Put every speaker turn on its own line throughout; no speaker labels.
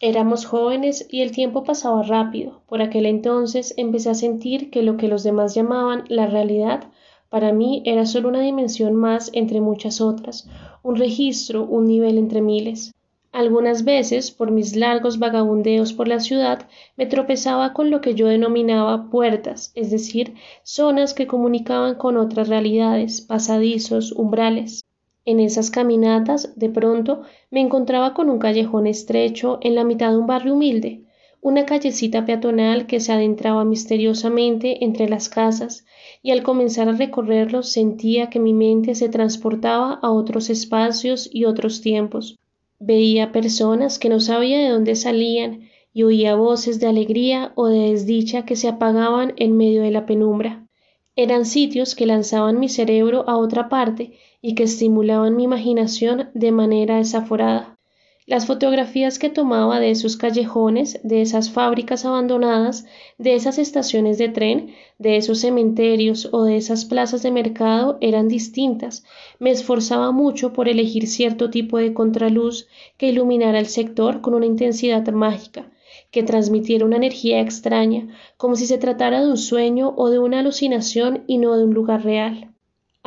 Éramos jóvenes y el tiempo pasaba rápido. Por aquel entonces empecé a sentir que lo que los demás llamaban la realidad para mí era solo una dimensión más entre muchas otras, un registro, un nivel entre miles. Algunas veces, por mis largos vagabundeos por la ciudad, me tropezaba con lo que yo denominaba puertas, es decir, zonas que comunicaban con otras realidades, pasadizos, umbrales. En esas caminatas, de pronto, me encontraba con un callejón estrecho en la mitad de un barrio humilde, una callecita peatonal que se adentraba misteriosamente entre las casas, y al comenzar a recorrerlo sentía que mi mente se transportaba a otros espacios y otros tiempos. Veía personas que no sabía de dónde salían y oía voces de alegría o de desdicha que se apagaban en medio de la penumbra. Eran sitios que lanzaban mi cerebro a otra parte y que estimulaban mi imaginación de manera desaforada. Las fotografías que tomaba de esos callejones, de esas fábricas abandonadas, de esas estaciones de tren, de esos cementerios o de esas plazas de mercado eran distintas. Me esforzaba mucho por elegir cierto tipo de contraluz que iluminara el sector con una intensidad mágica, que transmitiera una energía extraña, como si se tratara de un sueño o de una alucinación y no de un lugar real.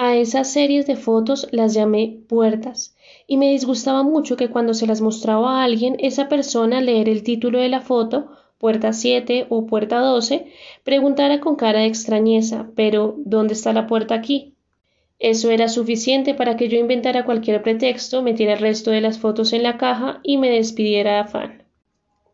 A esas series de fotos las llamé puertas, y me disgustaba mucho que cuando se las mostraba a alguien esa persona leer el título de la foto puerta 7 o puerta 12, preguntara con cara de extrañeza, pero ¿dónde está la puerta aquí? Eso era suficiente para que yo inventara cualquier pretexto, metiera el resto de las fotos en la caja y me despidiera de afán.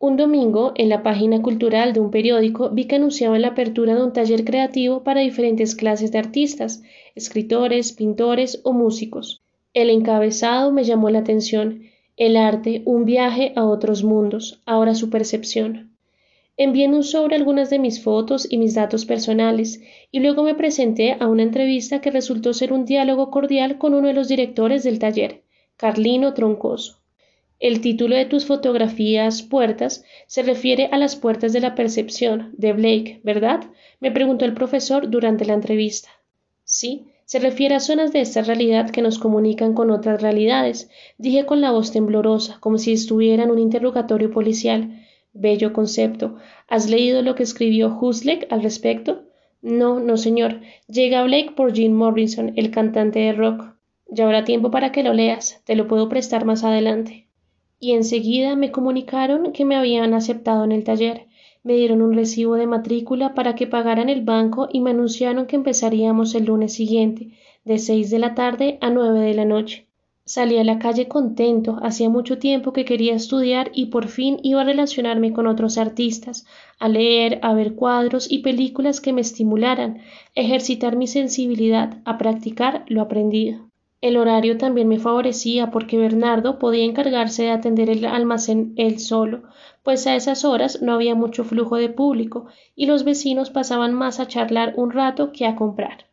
Un domingo, en la página cultural de un periódico, vi que anunciaban la apertura de un taller creativo para diferentes clases de artistas, escritores, pintores o músicos. El encabezado me llamó la atención. El arte, un viaje a otros mundos, ahora su percepción. Envié un sobre algunas de mis fotos y mis datos personales, y luego me presenté a una entrevista que resultó ser un diálogo cordial con uno de los directores del taller, Carlino Troncoso. El título de tus fotografías Puertas se refiere a las puertas de la percepción de Blake, ¿verdad? me preguntó el profesor durante la entrevista. Sí, se refiere a zonas de esta realidad que nos comunican con otras realidades, dije con la voz temblorosa, como si estuviera en un interrogatorio policial. Bello concepto. ¿Has leído lo que escribió Huxley al respecto? No, no, señor. Llega Blake por Jim Morrison, el cantante de rock. Ya habrá tiempo para que lo leas. Te lo puedo prestar más adelante y enseguida me comunicaron que me habían aceptado en el taller. Me dieron un recibo de matrícula para que pagara en el banco y me anunciaron que empezaríamos el lunes siguiente, de seis de la tarde a nueve de la noche. Salí a la calle contento, hacía mucho tiempo que quería estudiar y por fin iba a relacionarme con otros artistas, a leer, a ver cuadros y películas que me estimularan, ejercitar mi sensibilidad, a practicar lo aprendido. El horario también me favorecía porque Bernardo podía encargarse de atender el almacén él solo, pues a esas horas no había mucho flujo de público y los vecinos pasaban más a charlar un rato que a comprar.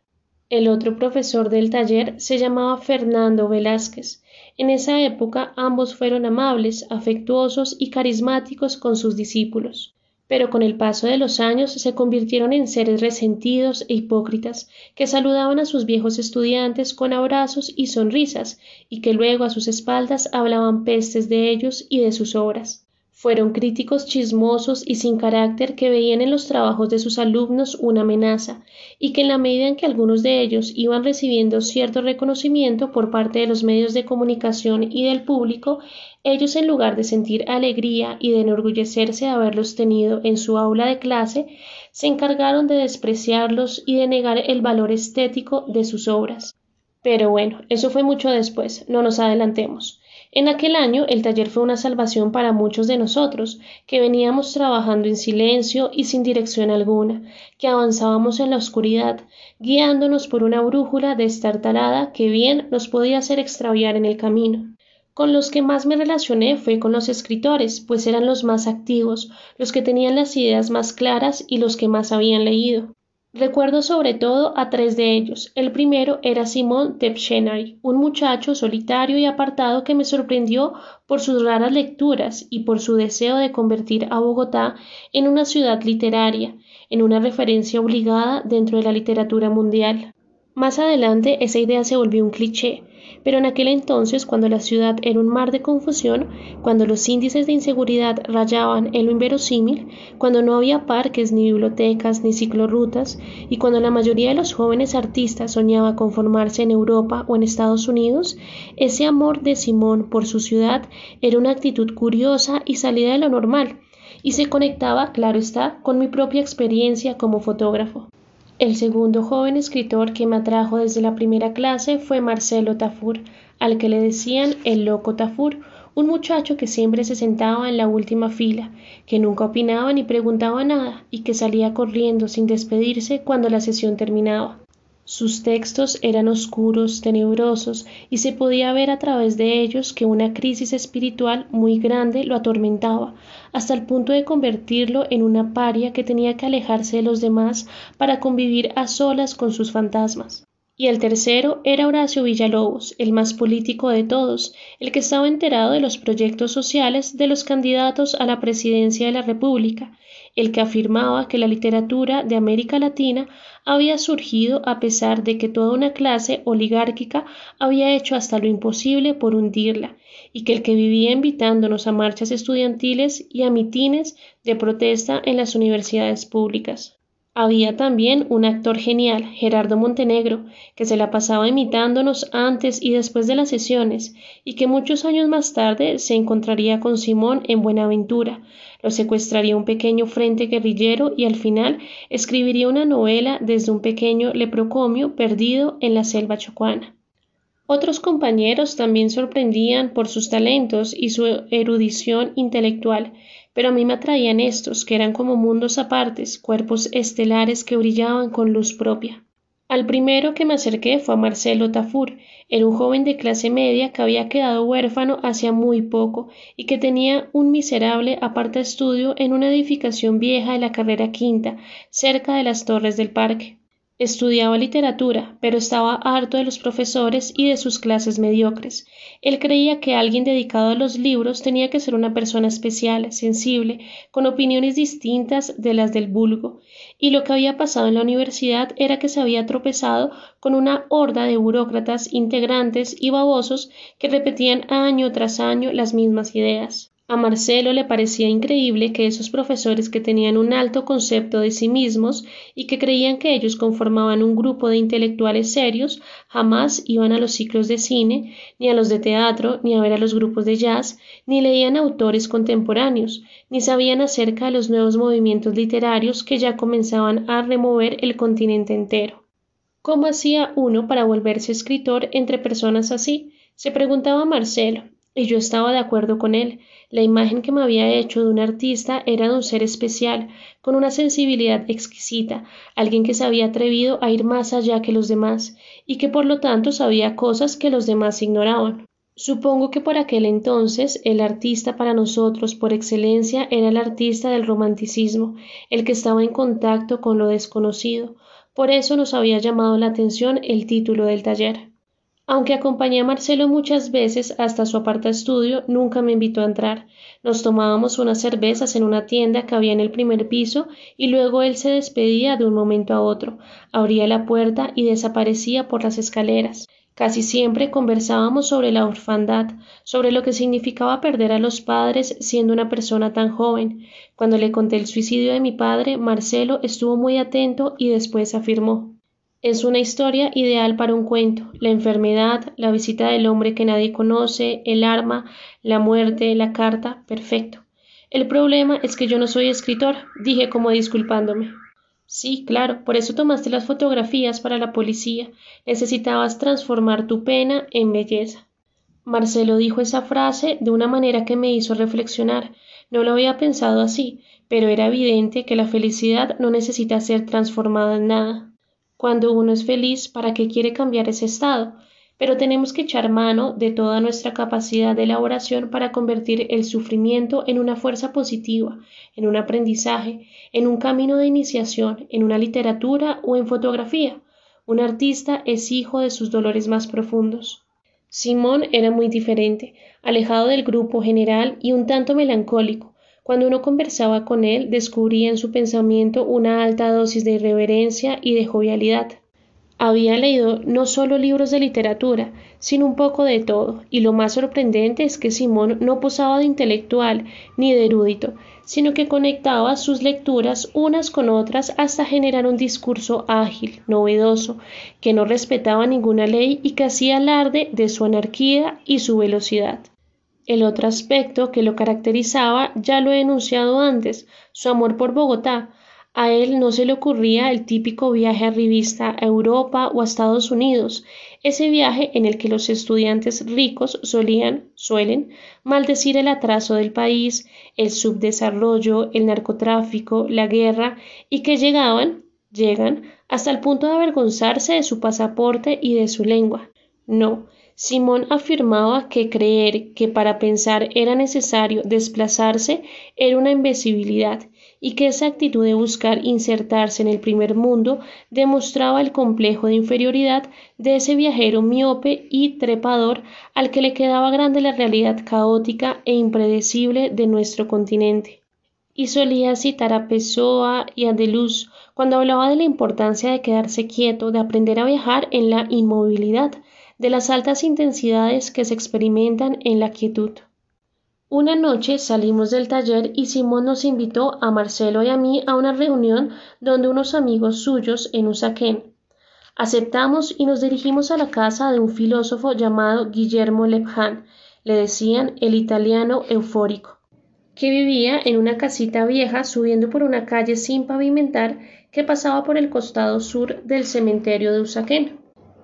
El otro profesor del taller se llamaba Fernando Velázquez. En esa época ambos fueron amables, afectuosos y carismáticos con sus discípulos pero con el paso de los años se convirtieron en seres resentidos e hipócritas, que saludaban a sus viejos estudiantes con abrazos y sonrisas, y que luego a sus espaldas hablaban pestes de ellos y de sus obras. Fueron críticos chismosos y sin carácter que veían en los trabajos de sus alumnos una amenaza, y que en la medida en que algunos de ellos iban recibiendo cierto reconocimiento por parte de los medios de comunicación y del público, ellos en lugar de sentir alegría y de enorgullecerse de haberlos tenido en su aula de clase, se encargaron de despreciarlos y de negar el valor estético de sus obras. Pero bueno, eso fue mucho después, no nos adelantemos. En aquel año el taller fue una salvación para muchos de nosotros, que veníamos trabajando en silencio y sin dirección alguna, que avanzábamos en la oscuridad, guiándonos por una brújula destartalada que bien nos podía hacer extraviar en el camino. Con los que más me relacioné fue con los escritores, pues eran los más activos, los que tenían las ideas más claras y los que más habían leído. Recuerdo sobre todo a tres de ellos. El primero era Simón Tepchenary, un muchacho solitario y apartado que me sorprendió por sus raras lecturas y por su deseo de convertir a Bogotá en una ciudad literaria, en una referencia obligada dentro de la literatura mundial. Más adelante esa idea se volvió un cliché. pero en aquel entonces, cuando la ciudad era un mar de confusión, cuando los índices de inseguridad rayaban en lo inverosímil, cuando no había parques, ni bibliotecas, ni ciclorrutas, y cuando la mayoría de los jóvenes artistas soñaba con formarse en Europa o en Estados Unidos, ese amor de Simón por su ciudad era una actitud curiosa y salida de lo normal, y se conectaba, claro está, con mi propia experiencia como fotógrafo. El segundo joven escritor que me atrajo desde la primera clase fue Marcelo Tafur, al que le decían el loco Tafur, un muchacho que siempre se sentaba en la última fila, que nunca opinaba ni preguntaba nada y que salía corriendo sin despedirse cuando la sesión terminaba. Sus textos eran oscuros, tenebrosos, y se podía ver a través de ellos que una crisis espiritual muy grande lo atormentaba, hasta el punto de convertirlo en una paria que tenía que alejarse de los demás para convivir a solas con sus fantasmas. Y el tercero era Horacio Villalobos, el más político de todos, el que estaba enterado de los proyectos sociales de los candidatos a la presidencia de la República, el que afirmaba que la literatura de América Latina había surgido a pesar de que toda una clase oligárquica había hecho hasta lo imposible por hundirla, y que el que vivía invitándonos a marchas estudiantiles y a mitines de protesta en las universidades públicas. Había también un actor genial, Gerardo Montenegro, que se la pasaba imitándonos antes y después de las sesiones, y que muchos años más tarde se encontraría con Simón en Buenaventura, lo secuestraría un pequeño frente guerrillero y al final escribiría una novela desde un pequeño leprocomio perdido en la selva chocuana. Otros compañeros también sorprendían por sus talentos y su erudición intelectual, pero a mí me atraían estos, que eran como mundos apartes, cuerpos estelares que brillaban con luz propia. Al primero que me acerqué fue a Marcelo Tafur, era un joven de clase media que había quedado huérfano hacía muy poco y que tenía un miserable aparta estudio en una edificación vieja de la carrera quinta, cerca de las torres del parque. Estudiaba literatura, pero estaba harto de los profesores y de sus clases mediocres. Él creía que alguien dedicado a los libros tenía que ser una persona especial, sensible, con opiniones distintas de las del vulgo, y lo que había pasado en la universidad era que se había tropezado con una horda de burócratas integrantes y babosos que repetían año tras año las mismas ideas. A Marcelo le parecía increíble que esos profesores que tenían un alto concepto de sí mismos y que creían que ellos conformaban un grupo de intelectuales serios jamás iban a los ciclos de cine, ni a los de teatro, ni a ver a los grupos de jazz, ni leían autores contemporáneos, ni sabían acerca de los nuevos movimientos literarios que ya comenzaban a remover el continente entero. ¿Cómo hacía uno para volverse escritor entre personas así? se preguntaba Marcelo, y yo estaba de acuerdo con él. La imagen que me había hecho de un artista era de un ser especial, con una sensibilidad exquisita, alguien que se había atrevido a ir más allá que los demás, y que por lo tanto sabía cosas que los demás ignoraban. Supongo que por aquel entonces el artista para nosotros por excelencia era el artista del romanticismo, el que estaba en contacto con lo desconocido. Por eso nos había llamado la atención el título del taller. Aunque acompañé a Marcelo muchas veces hasta su aparta estudio, nunca me invitó a entrar. Nos tomábamos unas cervezas en una tienda que había en el primer piso y luego él se despedía de un momento a otro, abría la puerta y desaparecía por las escaleras. Casi siempre conversábamos sobre la orfandad, sobre lo que significaba perder a los padres siendo una persona tan joven. Cuando le conté el suicidio de mi padre, Marcelo estuvo muy atento y después afirmó es una historia ideal para un cuento. La enfermedad, la visita del hombre que nadie conoce, el arma, la muerte, la carta, perfecto. El problema es que yo no soy escritor, dije como disculpándome. Sí, claro, por eso tomaste las fotografías para la policía. Necesitabas transformar tu pena en belleza. Marcelo dijo esa frase de una manera que me hizo reflexionar. No lo había pensado así, pero era evidente que la felicidad no necesita ser transformada en nada. Cuando uno es feliz, ¿para qué quiere cambiar ese estado? Pero tenemos que echar mano de toda nuestra capacidad de elaboración para convertir el sufrimiento en una fuerza positiva, en un aprendizaje, en un camino de iniciación, en una literatura o en fotografía. Un artista es hijo de sus dolores más profundos. Simón era muy diferente, alejado del grupo general y un tanto melancólico, cuando uno conversaba con él, descubría en su pensamiento una alta dosis de irreverencia y de jovialidad. Había leído no solo libros de literatura, sino un poco de todo, y lo más sorprendente es que Simón no posaba de intelectual ni de erudito, sino que conectaba sus lecturas unas con otras hasta generar un discurso ágil, novedoso, que no respetaba ninguna ley y que hacía alarde de su anarquía y su velocidad. El otro aspecto que lo caracterizaba ya lo he enunciado antes, su amor por Bogotá, a él no se le ocurría el típico viaje a revista a Europa o a Estados Unidos, ese viaje en el que los estudiantes ricos solían, suelen, maldecir el atraso del país, el subdesarrollo, el narcotráfico, la guerra, y que llegaban, llegan, hasta el punto de avergonzarse de su pasaporte y de su lengua. No, Simón afirmaba que creer que para pensar era necesario desplazarse era una imbecilidad y que esa actitud de buscar insertarse en el primer mundo demostraba el complejo de inferioridad de ese viajero miope y trepador al que le quedaba grande la realidad caótica e impredecible de nuestro continente. Y solía citar a Pessoa y a Deleuze cuando hablaba de la importancia de quedarse quieto, de aprender a viajar en la inmovilidad, de las altas intensidades que se experimentan en la quietud. Una noche salimos del taller y Simón nos invitó a Marcelo y a mí a una reunión donde unos amigos suyos en Usaquén. Aceptamos y nos dirigimos a la casa de un filósofo llamado Guillermo Lepjan, le decían el italiano eufórico, que vivía en una casita vieja subiendo por una calle sin pavimentar que pasaba por el costado sur del cementerio de Usaquén.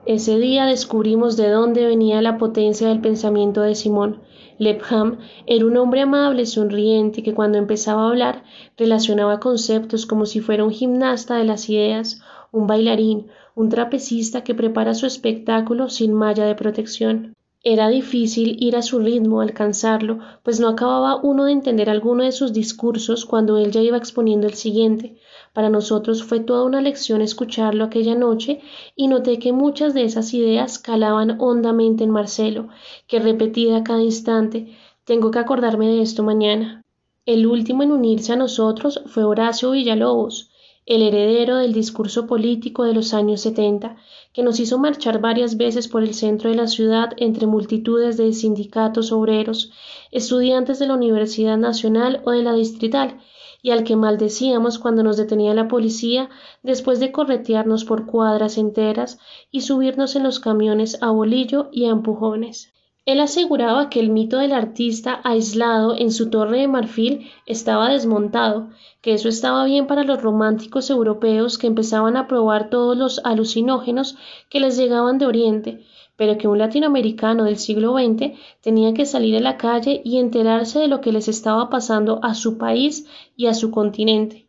Ese día descubrimos de dónde venía la potencia del pensamiento de Simón. Lepham era un hombre amable, sonriente, que cuando empezaba a hablar relacionaba conceptos como si fuera un gimnasta de las ideas, un bailarín, un trapecista que prepara su espectáculo sin malla de protección. Era difícil ir a su ritmo, alcanzarlo, pues no acababa uno de entender alguno de sus discursos cuando él ya iba exponiendo el siguiente, para nosotros fue toda una lección escucharlo aquella noche y noté que muchas de esas ideas calaban hondamente en Marcelo, que repetía a cada instante tengo que acordarme de esto mañana. El último en unirse a nosotros fue Horacio Villalobos, el heredero del discurso político de los años setenta, que nos hizo marchar varias veces por el centro de la ciudad entre multitudes de sindicatos obreros, estudiantes de la Universidad Nacional o de la Distrital, y al que maldecíamos cuando nos detenía la policía después de corretearnos por cuadras enteras y subirnos en los camiones a bolillo y a empujones. Él aseguraba que el mito del artista aislado en su torre de marfil estaba desmontado, que eso estaba bien para los románticos europeos que empezaban a probar todos los alucinógenos que les llegaban de Oriente, pero que un latinoamericano del siglo XX tenía que salir a la calle y enterarse de lo que les estaba pasando a su país y a su continente.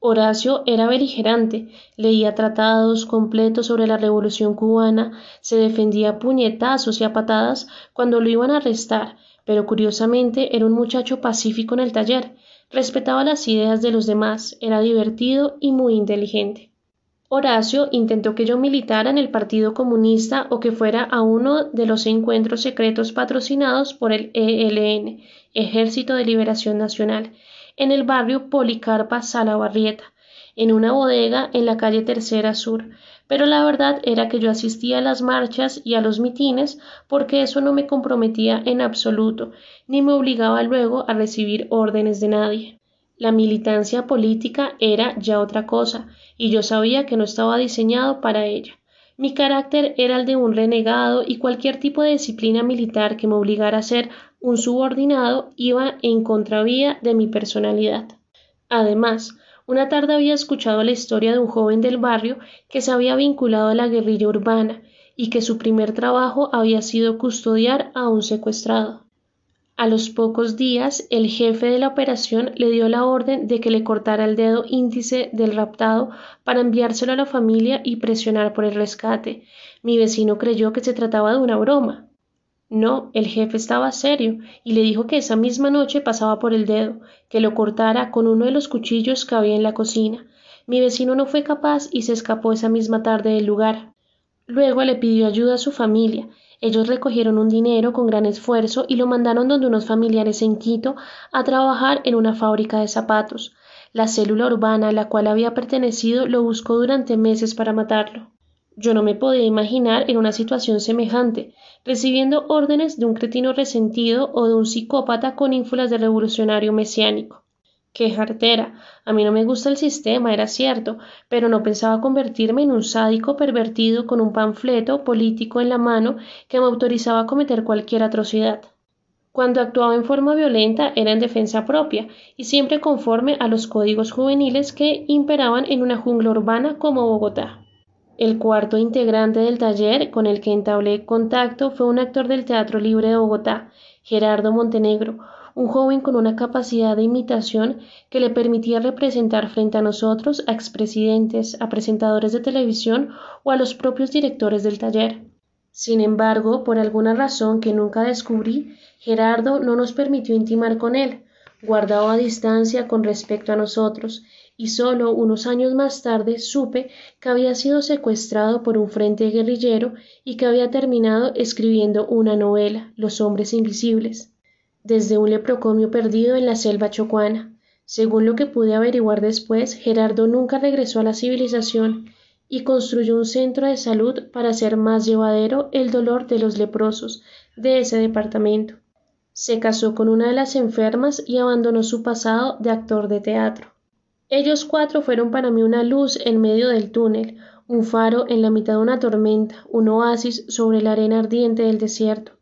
Horacio era beligerante, leía tratados completos sobre la revolución cubana, se defendía a puñetazos y a patadas cuando lo iban a arrestar, pero curiosamente era un muchacho pacífico en el taller, respetaba las ideas de los demás, era divertido y muy inteligente. Horacio intentó que yo militara en el Partido Comunista o que fuera a uno de los encuentros secretos patrocinados por el ELN, Ejército de Liberación Nacional, en el barrio Policarpa Salabarrieta, en una bodega en la calle Tercera Sur, pero la verdad era que yo asistía a las marchas y a los mitines porque eso no me comprometía en absoluto, ni me obligaba luego a recibir órdenes de nadie. La militancia política era ya otra cosa, y yo sabía que no estaba diseñado para ella. Mi carácter era el de un renegado y cualquier tipo de disciplina militar que me obligara a ser un subordinado iba en contravía de mi personalidad. Además, una tarde había escuchado la historia de un joven del barrio que se había vinculado a la guerrilla urbana y que su primer trabajo había sido custodiar a un secuestrado. A los pocos días, el jefe de la operación le dio la orden de que le cortara el dedo índice del raptado para enviárselo a la familia y presionar por el rescate. Mi vecino creyó que se trataba de una broma. No, el jefe estaba serio y le dijo que esa misma noche pasaba por el dedo, que lo cortara con uno de los cuchillos que había en la cocina. Mi vecino no fue capaz y se escapó esa misma tarde del lugar. Luego le pidió ayuda a su familia ellos recogieron un dinero con gran esfuerzo y lo mandaron donde unos familiares en Quito a trabajar en una fábrica de zapatos. La célula urbana a la cual había pertenecido lo buscó durante meses para matarlo. Yo no me podía imaginar en una situación semejante, recibiendo órdenes de un cretino resentido o de un psicópata con ínfulas de revolucionario mesiánico. Qué jartera. A mí no me gusta el sistema, era cierto, pero no pensaba convertirme en un sádico pervertido con un panfleto político en la mano que me autorizaba a cometer cualquier atrocidad. Cuando actuaba en forma violenta era en defensa propia y siempre conforme a los códigos juveniles que imperaban en una jungla urbana como Bogotá. El cuarto integrante del taller con el que entablé contacto fue un actor del Teatro Libre de Bogotá, Gerardo Montenegro, un joven con una capacidad de imitación que le permitía representar frente a nosotros a expresidentes, a presentadores de televisión o a los propios directores del taller. Sin embargo, por alguna razón que nunca descubrí, Gerardo no nos permitió intimar con él, guardaba distancia con respecto a nosotros, y solo unos años más tarde supe que había sido secuestrado por un frente guerrillero y que había terminado escribiendo una novela, Los hombres invisibles, desde un leprocomio perdido en la selva chocuana. Según lo que pude averiguar después, Gerardo nunca regresó a la civilización y construyó un centro de salud para hacer más llevadero el dolor de los leprosos de ese departamento. Se casó con una de las enfermas y abandonó su pasado de actor de teatro. Ellos cuatro fueron para mí una luz en medio del túnel, un faro en la mitad de una tormenta, un oasis sobre la arena ardiente del desierto.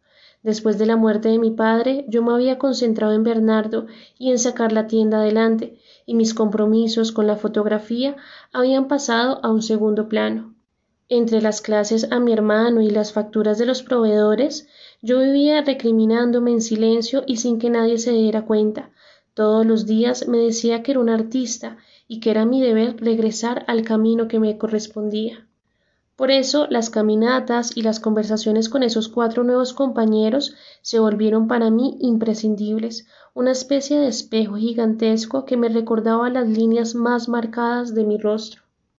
Después de la muerte de mi padre, yo me había concentrado en Bernardo y en sacar la tienda adelante, y mis compromisos con la fotografía habían pasado a un segundo plano. Entre las clases a mi hermano y las facturas de los proveedores, yo vivía recriminándome en silencio y sin que nadie se diera cuenta. Todos los días me decía que era un artista y que era mi deber regresar al camino que me correspondía. Por eso las caminatas y las conversaciones con esos cuatro nuevos compañeros se volvieron para mí imprescindibles, una especie de espejo gigantesco que me recordaba las líneas más marcadas de mi rostro.